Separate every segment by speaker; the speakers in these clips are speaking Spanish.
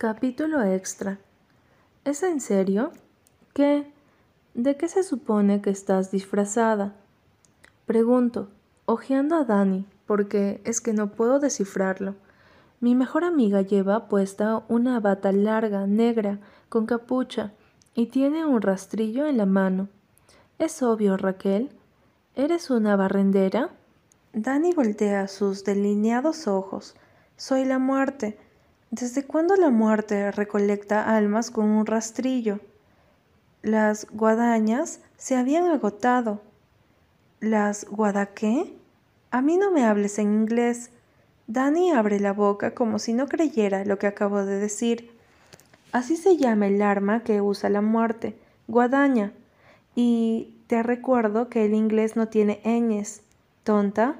Speaker 1: Capítulo extra. ¿Es en serio? ¿Qué? ¿De qué se supone que estás disfrazada? Pregunto, ojeando a Dani, porque es que no puedo descifrarlo. Mi mejor amiga lleva puesta una bata larga, negra, con capucha, y tiene un rastrillo en la mano. Es obvio, Raquel. ¿Eres una barrendera? Dani voltea sus delineados ojos. Soy la muerte ¿Desde cuándo la muerte recolecta almas con un rastrillo? Las guadañas se habían agotado. ¿Las guadaqué? A mí no me hables en inglés. Dani abre la boca como si no creyera lo que acabo de decir. Así se llama el arma que usa la muerte, guadaña. Y te recuerdo que el inglés no tiene ñes. ¿Tonta?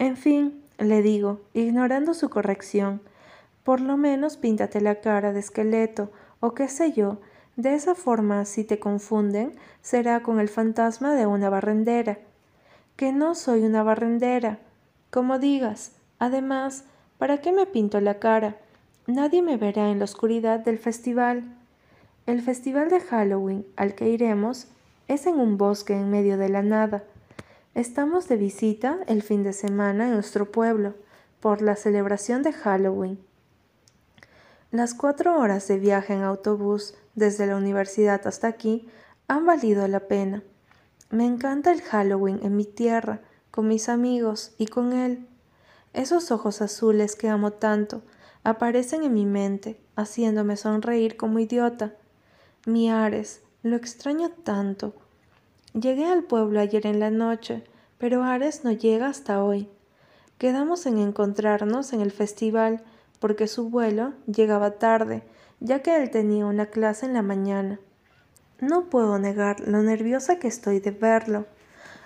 Speaker 1: En fin, le digo, ignorando su corrección. Por lo menos píntate la cara de esqueleto o qué sé yo. De esa forma, si te confunden, será con el fantasma de una barrendera. Que no soy una barrendera. Como digas. Además, ¿para qué me pinto la cara? Nadie me verá en la oscuridad del festival. El festival de Halloween al que iremos es en un bosque en medio de la nada. Estamos de visita el fin de semana en nuestro pueblo por la celebración de Halloween. Las cuatro horas de viaje en autobús desde la universidad hasta aquí han valido la pena. Me encanta el Halloween en mi tierra, con mis amigos y con él. Esos ojos azules que amo tanto aparecen en mi mente, haciéndome sonreír como idiota. Mi Ares, lo extraño tanto. Llegué al pueblo ayer en la noche, pero Ares no llega hasta hoy. Quedamos en encontrarnos en el festival porque su vuelo llegaba tarde, ya que él tenía una clase en la mañana. No puedo negar lo nerviosa que estoy de verlo.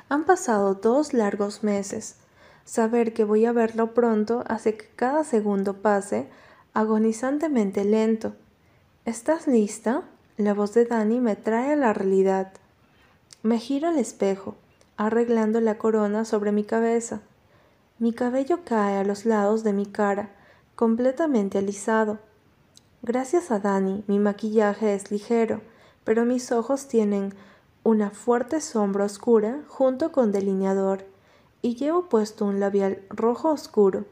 Speaker 1: Han pasado dos largos meses. Saber que voy a verlo pronto hace que cada segundo pase agonizantemente lento. ¿Estás lista? La voz de Dani me trae a la realidad. Me giro al espejo, arreglando la corona sobre mi cabeza. Mi cabello cae a los lados de mi cara, completamente alisado. Gracias a Dani, mi maquillaje es ligero, pero mis ojos tienen una fuerte sombra oscura junto con delineador, y llevo puesto un labial rojo oscuro.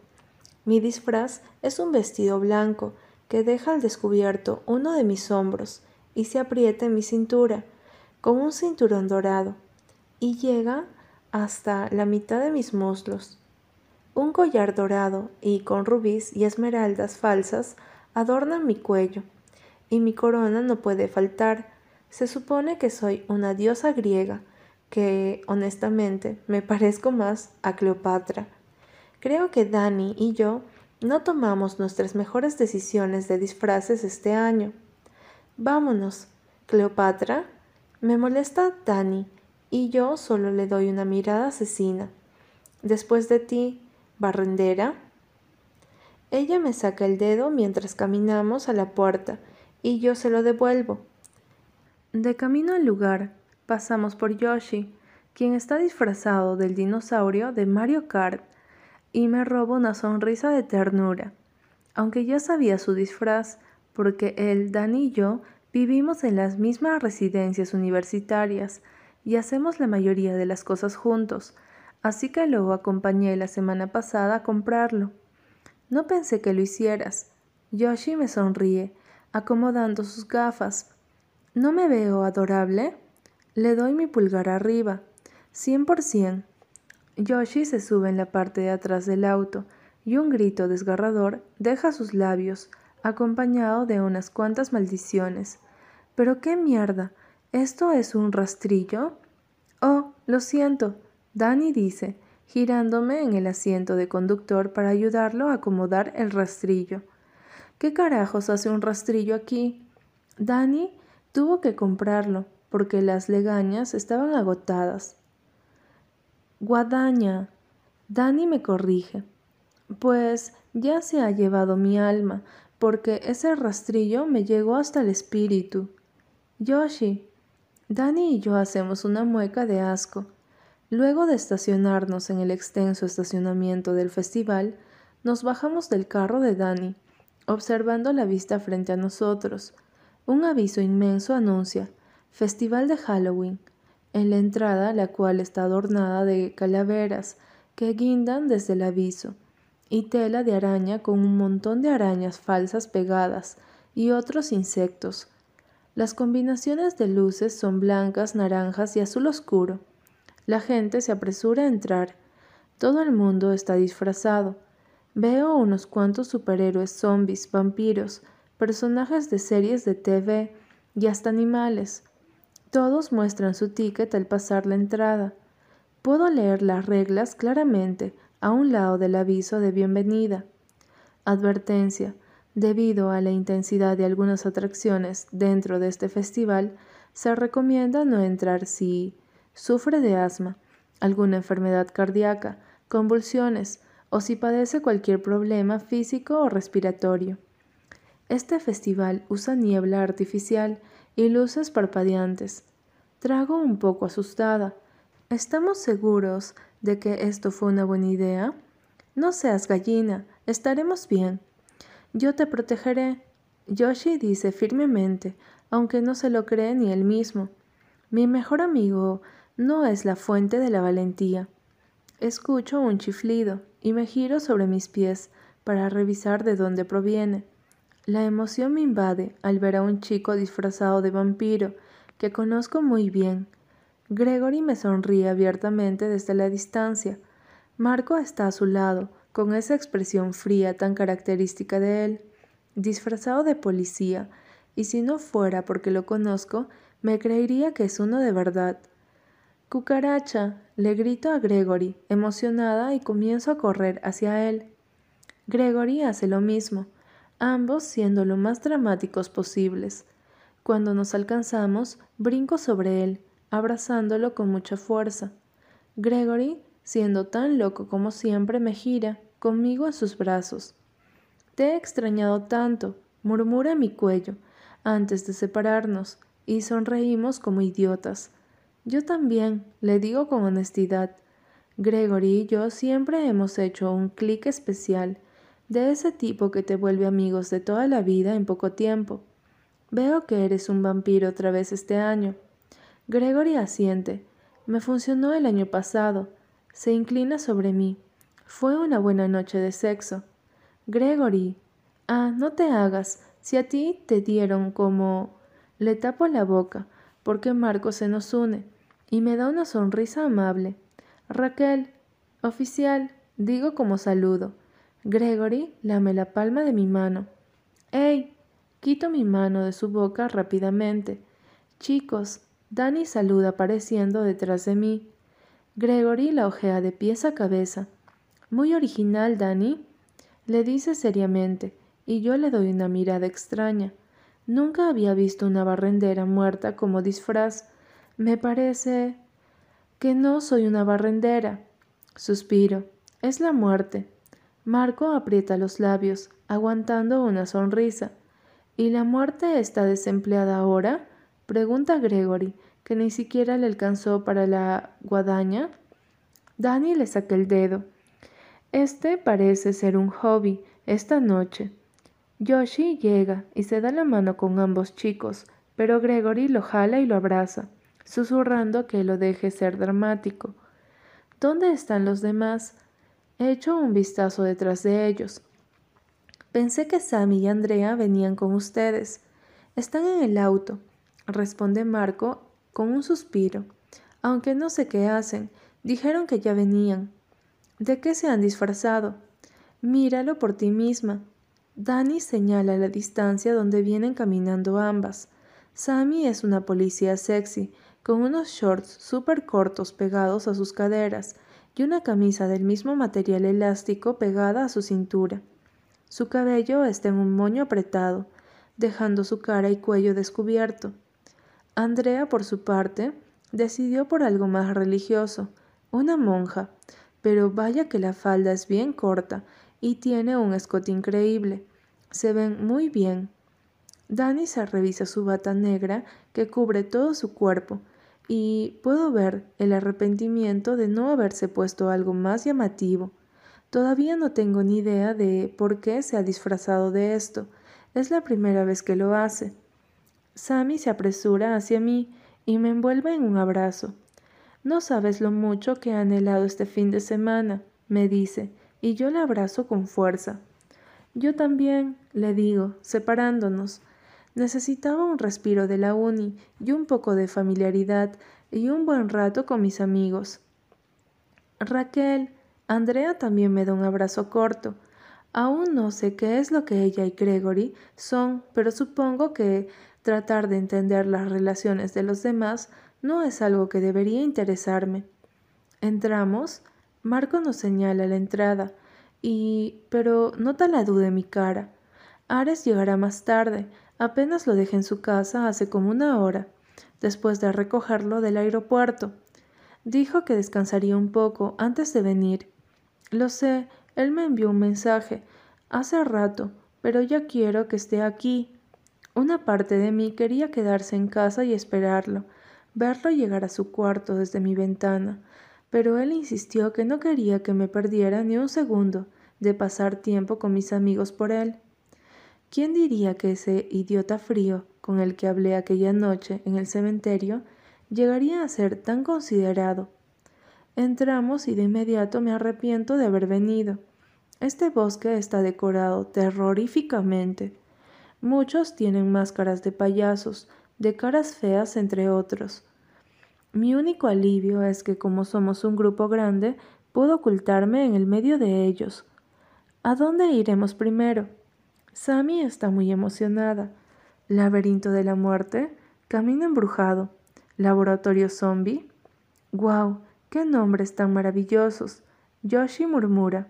Speaker 1: Mi disfraz es un vestido blanco que deja al descubierto uno de mis hombros y se aprieta en mi cintura, con un cinturón dorado, y llega hasta la mitad de mis muslos. Un collar dorado y con rubíes y esmeraldas falsas adornan mi cuello, y mi corona no puede faltar. Se supone que soy una diosa griega, que honestamente me parezco más a Cleopatra. Creo que Dani y yo no tomamos nuestras mejores decisiones de disfraces este año. Vámonos, Cleopatra. Me molesta Dani, y yo solo le doy una mirada asesina. Después de ti, barrendera? Ella me saca el dedo mientras caminamos a la puerta y yo se lo devuelvo. De camino al lugar, pasamos por Yoshi, quien está disfrazado del dinosaurio de Mario Kart, y me roba una sonrisa de ternura, aunque ya sabía su disfraz, porque él, Dan y yo vivimos en las mismas residencias universitarias y hacemos la mayoría de las cosas juntos, así que lo acompañé la semana pasada a comprarlo. No pensé que lo hicieras. Yoshi me sonríe, acomodando sus gafas. ¿No me veo adorable? Le doy mi pulgar arriba. Cien por cien. Yoshi se sube en la parte de atrás del auto y un grito desgarrador deja sus labios, acompañado de unas cuantas maldiciones. ¿Pero qué mierda? ¿Esto es un rastrillo? Oh, lo siento, Dani dice, girándome en el asiento de conductor para ayudarlo a acomodar el rastrillo. ¿Qué carajos hace un rastrillo aquí? Dani tuvo que comprarlo porque las legañas estaban agotadas. Guadaña. Dani me corrige. Pues ya se ha llevado mi alma, porque ese rastrillo me llegó hasta el espíritu. Yoshi. Dani y yo hacemos una mueca de asco. Luego de estacionarnos en el extenso estacionamiento del festival, nos bajamos del carro de Dani, observando la vista frente a nosotros. Un aviso inmenso anuncia Festival de Halloween, en la entrada la cual está adornada de calaveras que guindan desde el aviso, y tela de araña con un montón de arañas falsas pegadas y otros insectos. Las combinaciones de luces son blancas, naranjas y azul oscuro. La gente se apresura a entrar. Todo el mundo está disfrazado. Veo unos cuantos superhéroes, zombies, vampiros, personajes de series de TV y hasta animales. Todos muestran su ticket al pasar la entrada. Puedo leer las reglas claramente a un lado del aviso de bienvenida. Advertencia. Debido a la intensidad de algunas atracciones dentro de este festival, se recomienda no entrar si sufre de asma, alguna enfermedad cardíaca, convulsiones o si padece cualquier problema físico o respiratorio. Este festival usa niebla artificial y luces parpadeantes. Trago un poco asustada. ¿Estamos seguros de que esto fue una buena idea? No seas gallina, estaremos bien. Yo te protegeré. Yoshi dice firmemente, aunque no se lo cree ni él mismo. Mi mejor amigo no es la fuente de la valentía. Escucho un chiflido y me giro sobre mis pies para revisar de dónde proviene. La emoción me invade al ver a un chico disfrazado de vampiro que conozco muy bien. Gregory me sonríe abiertamente desde la distancia. Marco está a su lado, con esa expresión fría tan característica de él, disfrazado de policía, y si no fuera porque lo conozco, me creería que es uno de verdad. Cucaracha, le grito a Gregory, emocionada, y comienzo a correr hacia él. Gregory hace lo mismo ambos siendo lo más dramáticos posibles. Cuando nos alcanzamos, brinco sobre él, abrazándolo con mucha fuerza. Gregory, siendo tan loco como siempre, me gira, conmigo en sus brazos. Te he extrañado tanto, murmura en mi cuello, antes de separarnos, y sonreímos como idiotas. Yo también, le digo con honestidad. Gregory y yo siempre hemos hecho un clic especial, de ese tipo que te vuelve amigos de toda la vida en poco tiempo. Veo que eres un vampiro otra vez este año. Gregory asiente. Me funcionó el año pasado. Se inclina sobre mí. Fue una buena noche de sexo. Gregory. Ah, no te hagas. Si a ti te dieron como... Le tapo la boca, porque Marco se nos une, y me da una sonrisa amable. Raquel. Oficial. Digo como saludo. Gregory lame la palma de mi mano. ¡Ey! Quito mi mano de su boca rápidamente. Chicos, Danny saluda apareciendo detrás de mí. Gregory la ojea de pies a cabeza. Muy original, Danny, le dice seriamente, y yo le doy una mirada extraña. Nunca había visto una barrendera muerta como disfraz. Me parece que no soy una barrendera. Suspiro. Es la muerte. Marco aprieta los labios, aguantando una sonrisa. ¿Y la muerte está desempleada ahora? pregunta Gregory, que ni siquiera le alcanzó para la guadaña. Danny le saca el dedo. Este parece ser un hobby esta noche. Yoshi llega y se da la mano con ambos chicos, pero Gregory lo jala y lo abraza, susurrando que lo deje ser dramático. ¿Dónde están los demás? He hecho un vistazo detrás de ellos. Pensé que Sammy y Andrea venían con ustedes. Están en el auto, responde Marco con un suspiro. Aunque no sé qué hacen, dijeron que ya venían. ¿De qué se han disfrazado? Míralo por ti misma. Dani señala la distancia donde vienen caminando ambas. Sammy es una policía sexy, con unos shorts súper cortos pegados a sus caderas, y una camisa del mismo material elástico pegada a su cintura. Su cabello está en un moño apretado, dejando su cara y cuello descubierto. Andrea, por su parte, decidió por algo más religioso, una monja, pero vaya que la falda es bien corta y tiene un escote increíble. Se ven muy bien. Dani se revisa su bata negra que cubre todo su cuerpo y puedo ver el arrepentimiento de no haberse puesto algo más llamativo. Todavía no tengo ni idea de por qué se ha disfrazado de esto. Es la primera vez que lo hace. Sammy se apresura hacia mí y me envuelve en un abrazo. No sabes lo mucho que he anhelado este fin de semana, me dice, y yo le abrazo con fuerza. Yo también, le digo, separándonos. Necesitaba un respiro de la uni y un poco de familiaridad y un buen rato con mis amigos. Raquel, Andrea también me da un abrazo corto. Aún no sé qué es lo que ella y Gregory son, pero supongo que tratar de entender las relaciones de los demás no es algo que debería interesarme. Entramos. Marco nos señala la entrada. Y... pero nota la duda en mi cara. Ares llegará más tarde. Apenas lo dejé en su casa hace como una hora, después de recogerlo del aeropuerto. Dijo que descansaría un poco antes de venir. Lo sé, él me envió un mensaje hace rato, pero ya quiero que esté aquí. Una parte de mí quería quedarse en casa y esperarlo, verlo llegar a su cuarto desde mi ventana, pero él insistió que no quería que me perdiera ni un segundo de pasar tiempo con mis amigos por él. ¿Quién diría que ese idiota frío con el que hablé aquella noche en el cementerio llegaría a ser tan considerado? Entramos y de inmediato me arrepiento de haber venido. Este bosque está decorado terroríficamente. Muchos tienen máscaras de payasos, de caras feas entre otros. Mi único alivio es que como somos un grupo grande, puedo ocultarme en el medio de ellos. ¿A dónde iremos primero? Sammy está muy emocionada. Laberinto de la muerte, camino embrujado, laboratorio zombie. ¡Guau! ¡Qué nombres tan maravillosos! Yoshi murmura.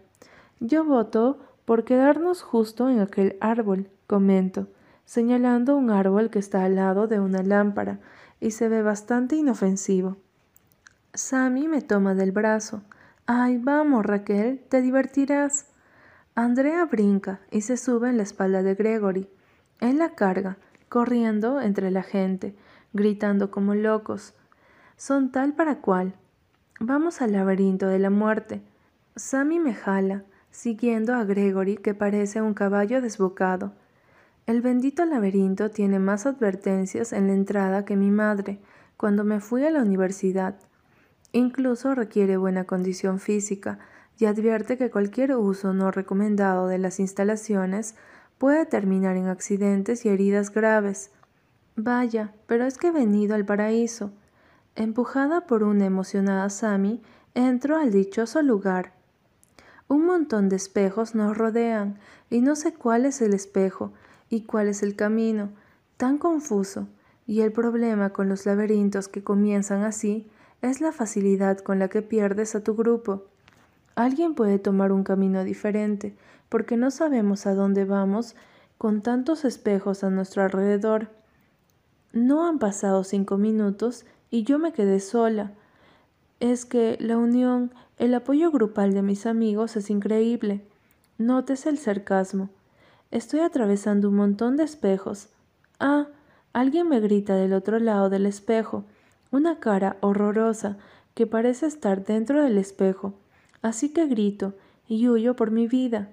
Speaker 1: Yo voto por quedarnos justo en aquel árbol, comento, señalando un árbol que está al lado de una lámpara y se ve bastante inofensivo. Sammy me toma del brazo. Ay, vamos, Raquel, te divertirás. Andrea brinca y se sube en la espalda de Gregory. Él la carga, corriendo entre la gente, gritando como locos. Son tal para cual. Vamos al laberinto de la muerte. Sammy me jala, siguiendo a Gregory que parece un caballo desbocado. El bendito laberinto tiene más advertencias en la entrada que mi madre cuando me fui a la universidad. Incluso requiere buena condición física, y advierte que cualquier uso no recomendado de las instalaciones puede terminar en accidentes y heridas graves. Vaya, pero es que he venido al paraíso. Empujada por una emocionada Sami, entro al dichoso lugar. Un montón de espejos nos rodean, y no sé cuál es el espejo y cuál es el camino, tan confuso, y el problema con los laberintos que comienzan así es la facilidad con la que pierdes a tu grupo. Alguien puede tomar un camino diferente, porque no sabemos a dónde vamos con tantos espejos a nuestro alrededor. No han pasado cinco minutos y yo me quedé sola. Es que la unión, el apoyo grupal de mis amigos es increíble. Notes el sarcasmo. Estoy atravesando un montón de espejos. Ah, alguien me grita del otro lado del espejo, una cara horrorosa que parece estar dentro del espejo. Así que grito y huyo por mi vida.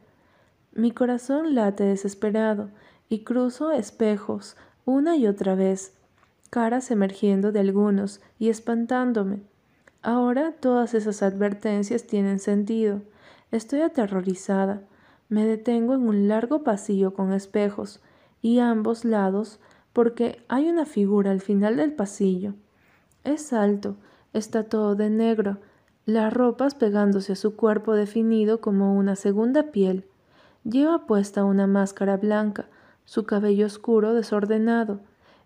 Speaker 1: Mi corazón late desesperado y cruzo espejos una y otra vez, caras emergiendo de algunos y espantándome. Ahora todas esas advertencias tienen sentido. Estoy aterrorizada. Me detengo en un largo pasillo con espejos y a ambos lados porque hay una figura al final del pasillo. Es alto, está todo de negro las ropas pegándose a su cuerpo definido como una segunda piel. Lleva puesta una máscara blanca, su cabello oscuro desordenado.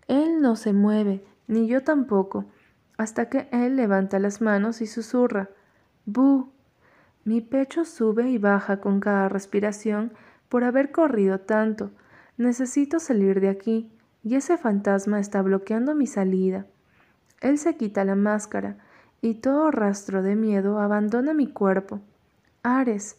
Speaker 1: Él no se mueve, ni yo tampoco, hasta que él levanta las manos y susurra Bu. Mi pecho sube y baja con cada respiración por haber corrido tanto. Necesito salir de aquí, y ese fantasma está bloqueando mi salida. Él se quita la máscara, y todo rastro de miedo abandona mi cuerpo. Ares,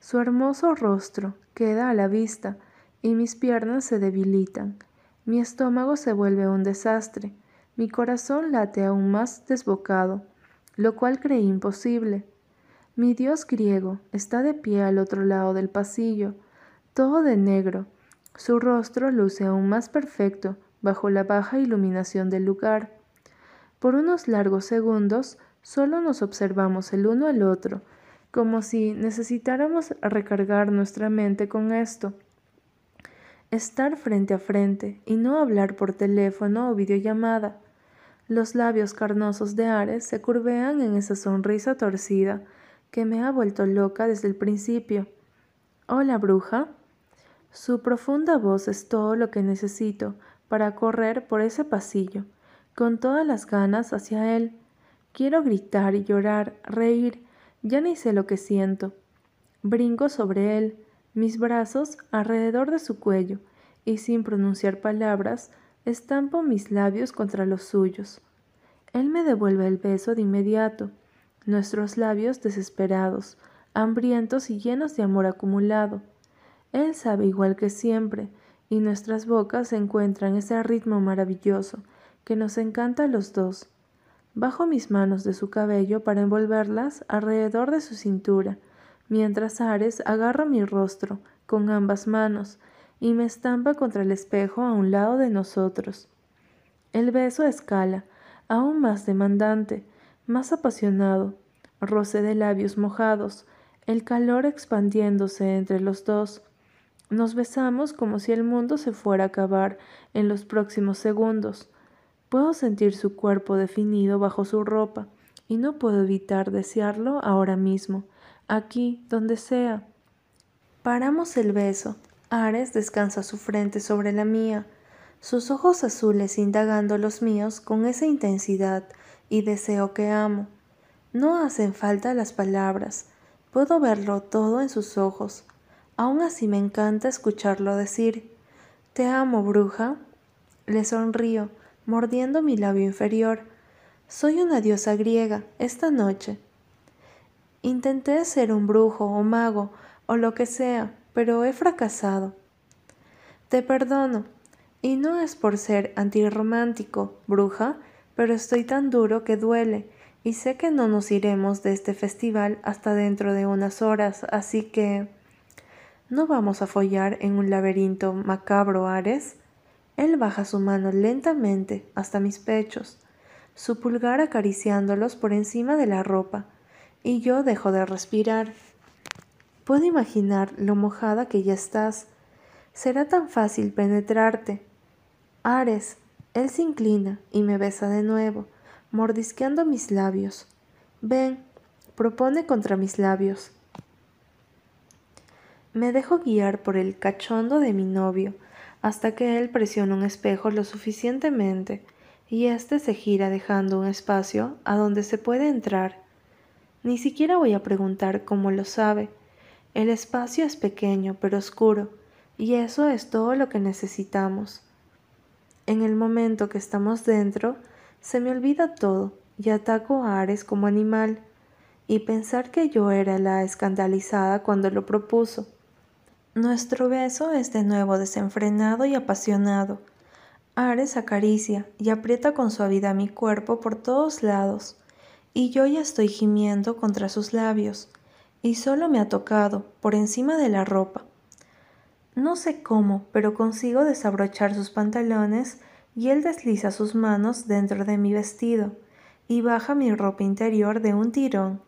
Speaker 1: su hermoso rostro queda a la vista y mis piernas se debilitan. Mi estómago se vuelve un desastre, mi corazón late aún más desbocado, lo cual creí imposible. Mi dios griego está de pie al otro lado del pasillo, todo de negro. Su rostro luce aún más perfecto bajo la baja iluminación del lugar. Por unos largos segundos solo nos observamos el uno al otro, como si necesitáramos recargar nuestra mente con esto. Estar frente a frente y no hablar por teléfono o videollamada. Los labios carnosos de Ares se curvean en esa sonrisa torcida que me ha vuelto loca desde el principio. Hola, bruja. Su profunda voz es todo lo que necesito para correr por ese pasillo, con todas las ganas hacia él. Quiero gritar y llorar, reír, ya ni sé lo que siento. Brinco sobre él, mis brazos alrededor de su cuello, y sin pronunciar palabras, estampo mis labios contra los suyos. Él me devuelve el beso de inmediato, nuestros labios desesperados, hambrientos y llenos de amor acumulado. Él sabe igual que siempre, y nuestras bocas encuentran ese ritmo maravilloso que nos encanta a los dos. Bajo mis manos de su cabello para envolverlas alrededor de su cintura, mientras Ares agarra mi rostro con ambas manos y me estampa contra el espejo a un lado de nosotros. El beso escala, aún más demandante, más apasionado, roce de labios mojados, el calor expandiéndose entre los dos. Nos besamos como si el mundo se fuera a acabar en los próximos segundos. Puedo sentir su cuerpo definido bajo su ropa y no puedo evitar desearlo ahora mismo, aquí, donde sea. Paramos el beso. Ares descansa su frente sobre la mía, sus ojos azules indagando los míos con esa intensidad y deseo que amo. No hacen falta las palabras, puedo verlo todo en sus ojos. Aún así me encanta escucharlo decir, Te amo, bruja. Le sonrío, mordiendo mi labio inferior. Soy una diosa griega esta noche. Intenté ser un brujo o mago o lo que sea, pero he fracasado. Te perdono, y no es por ser antirromántico, bruja, pero estoy tan duro que duele y sé que no nos iremos de este festival hasta dentro de unas horas, así que... ¿No vamos a follar en un laberinto macabro, Ares? Él baja su mano lentamente hasta mis pechos, su pulgar acariciándolos por encima de la ropa, y yo dejo de respirar. Puedo imaginar lo mojada que ya estás. Será tan fácil penetrarte. Ares, él se inclina y me besa de nuevo, mordisqueando mis labios. Ven, propone contra mis labios. Me dejo guiar por el cachondo de mi novio hasta que él presiona un espejo lo suficientemente y éste se gira dejando un espacio a donde se puede entrar. Ni siquiera voy a preguntar cómo lo sabe. El espacio es pequeño pero oscuro y eso es todo lo que necesitamos. En el momento que estamos dentro, se me olvida todo y ataco a Ares como animal, y pensar que yo era la escandalizada cuando lo propuso. Nuestro beso es de nuevo desenfrenado y apasionado. Ares acaricia y aprieta con suavidad mi cuerpo por todos lados, y yo ya estoy gimiendo contra sus labios, y solo me ha tocado por encima de la ropa. No sé cómo, pero consigo desabrochar sus pantalones y él desliza sus manos dentro de mi vestido y baja mi ropa interior de un tirón,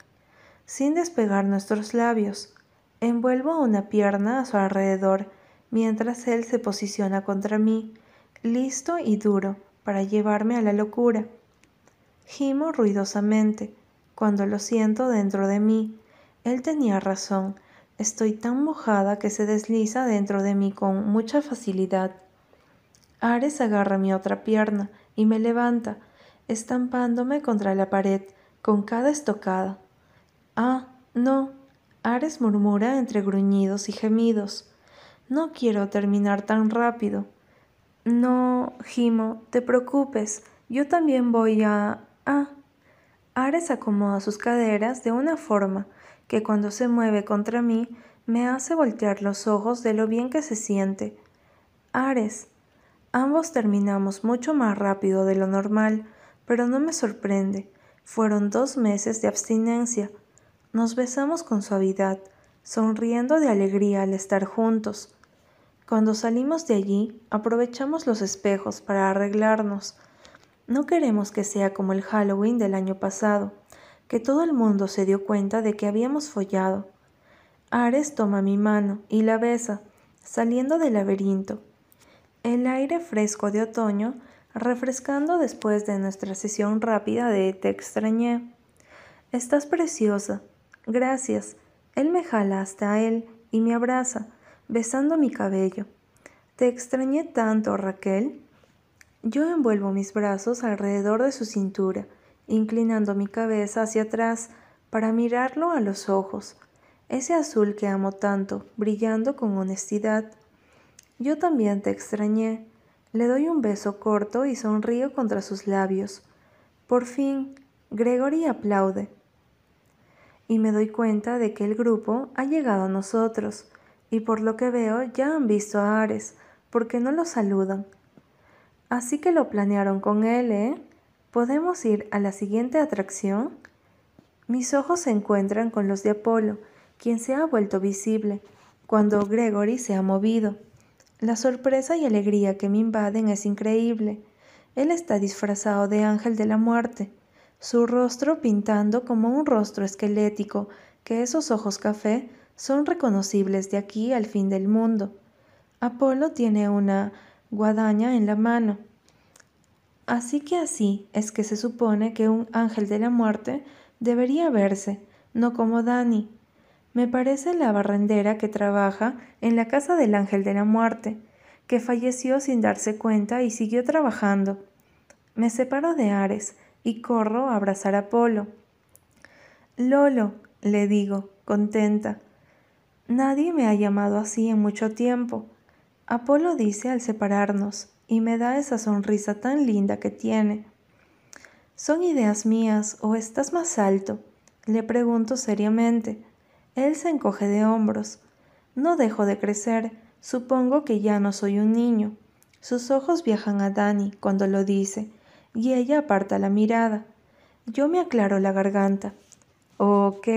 Speaker 1: sin despegar nuestros labios. Envuelvo una pierna a su alrededor mientras él se posiciona contra mí, listo y duro para llevarme a la locura. Gimo ruidosamente cuando lo siento dentro de mí. Él tenía razón, estoy tan mojada que se desliza dentro de mí con mucha facilidad. Ares agarra mi otra pierna y me levanta, estampándome contra la pared con cada estocada. Ah, no. Ares murmura entre gruñidos y gemidos. No quiero terminar tan rápido. No, Gimo, te preocupes. Yo también voy a... Ah. Ares acomoda sus caderas de una forma que cuando se mueve contra mí me hace voltear los ojos de lo bien que se siente. Ares, Ambos terminamos mucho más rápido de lo normal, pero no me sorprende. Fueron dos meses de abstinencia. Nos besamos con suavidad, sonriendo de alegría al estar juntos. Cuando salimos de allí, aprovechamos los espejos para arreglarnos. No queremos que sea como el Halloween del año pasado, que todo el mundo se dio cuenta de que habíamos follado. Ares toma mi mano y la besa, saliendo del laberinto. El aire fresco de otoño refrescando después de nuestra sesión rápida de Te extrañé. Estás preciosa. Gracias. Él me jala hasta él y me abraza, besando mi cabello. Te extrañé tanto, Raquel. Yo envuelvo mis brazos alrededor de su cintura, inclinando mi cabeza hacia atrás para mirarlo a los ojos, ese azul que amo tanto, brillando con honestidad. Yo también te extrañé, le doy un beso corto y sonrío contra sus labios. Por fin, Gregory aplaude. Y me doy cuenta de que el grupo ha llegado a nosotros, y por lo que veo ya han visto a Ares, porque no lo saludan. Así que lo planearon con él, ¿eh? ¿Podemos ir a la siguiente atracción? Mis ojos se encuentran con los de Apolo, quien se ha vuelto visible, cuando Gregory se ha movido. La sorpresa y alegría que me invaden es increíble. Él está disfrazado de ángel de la muerte, su rostro pintando como un rostro esquelético, que esos ojos café son reconocibles de aquí al fin del mundo. Apolo tiene una guadaña en la mano. Así que así es que se supone que un ángel de la muerte debería verse, no como Dani, me parece la barrendera que trabaja en la casa del ángel de la muerte, que falleció sin darse cuenta y siguió trabajando. Me separo de Ares y corro a abrazar a Apolo. Lolo, le digo, contenta. Nadie me ha llamado así en mucho tiempo. Apolo dice al separarnos y me da esa sonrisa tan linda que tiene. ¿Son ideas mías o estás más alto? Le pregunto seriamente. Él se encoge de hombros. No dejo de crecer. Supongo que ya no soy un niño. Sus ojos viajan a Dani cuando lo dice, y ella aparta la mirada. Yo me aclaro la garganta. Ok,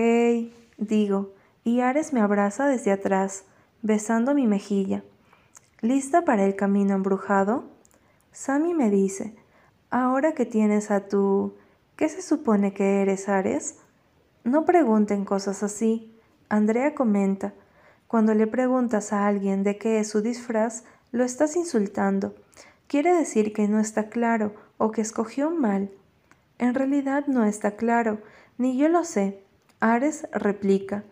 Speaker 1: digo, y Ares me abraza desde atrás, besando mi mejilla. ¿Lista para el camino embrujado? Sammy me dice, ahora que tienes a tu... ¿Qué se supone que eres, Ares? No pregunten cosas así. Andrea comenta, cuando le preguntas a alguien de qué es su disfraz, lo estás insultando. Quiere decir que no está claro o que escogió mal. En realidad no está claro, ni yo lo sé. Ares replica.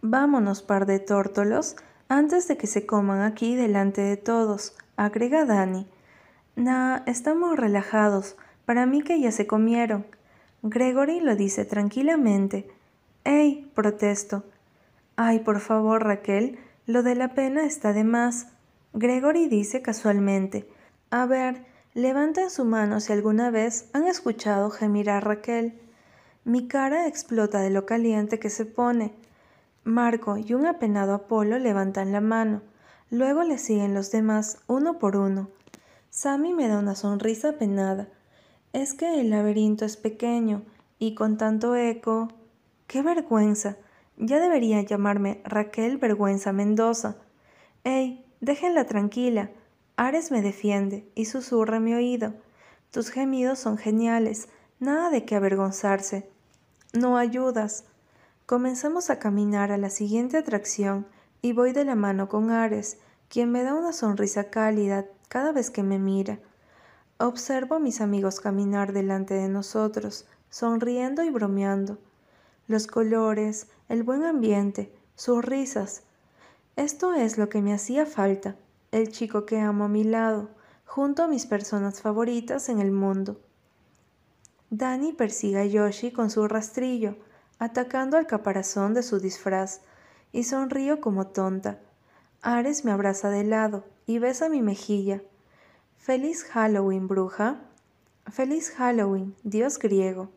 Speaker 1: Vámonos, par de tórtolos, antes de que se coman aquí delante de todos, agrega Dani. Nah, estamos relajados. Para mí que ya se comieron. Gregory lo dice tranquilamente. ¡Ey! protesto. Ay, por favor, Raquel, lo de la pena está de más. Gregory dice casualmente, a ver, levanten su mano si alguna vez han escuchado gemir a Raquel. Mi cara explota de lo caliente que se pone. Marco y un apenado Apolo levantan la mano. Luego le siguen los demás, uno por uno. Sammy me da una sonrisa apenada. Es que el laberinto es pequeño y con tanto eco. ¡Qué vergüenza! Ya debería llamarme Raquel Vergüenza Mendoza. ¡Ey! Déjenla tranquila. Ares me defiende y susurra mi oído. Tus gemidos son geniales, nada de qué avergonzarse. No ayudas. Comenzamos a caminar a la siguiente atracción y voy de la mano con Ares, quien me da una sonrisa cálida cada vez que me mira. Observo a mis amigos caminar delante de nosotros, sonriendo y bromeando los colores, el buen ambiente, sus risas. Esto es lo que me hacía falta, el chico que amo a mi lado, junto a mis personas favoritas en el mundo. Danny persigue a Yoshi con su rastrillo, atacando al caparazón de su disfraz, y sonrío como tonta. Ares me abraza de lado y besa mi mejilla. Feliz Halloween, bruja. Feliz Halloween, dios griego.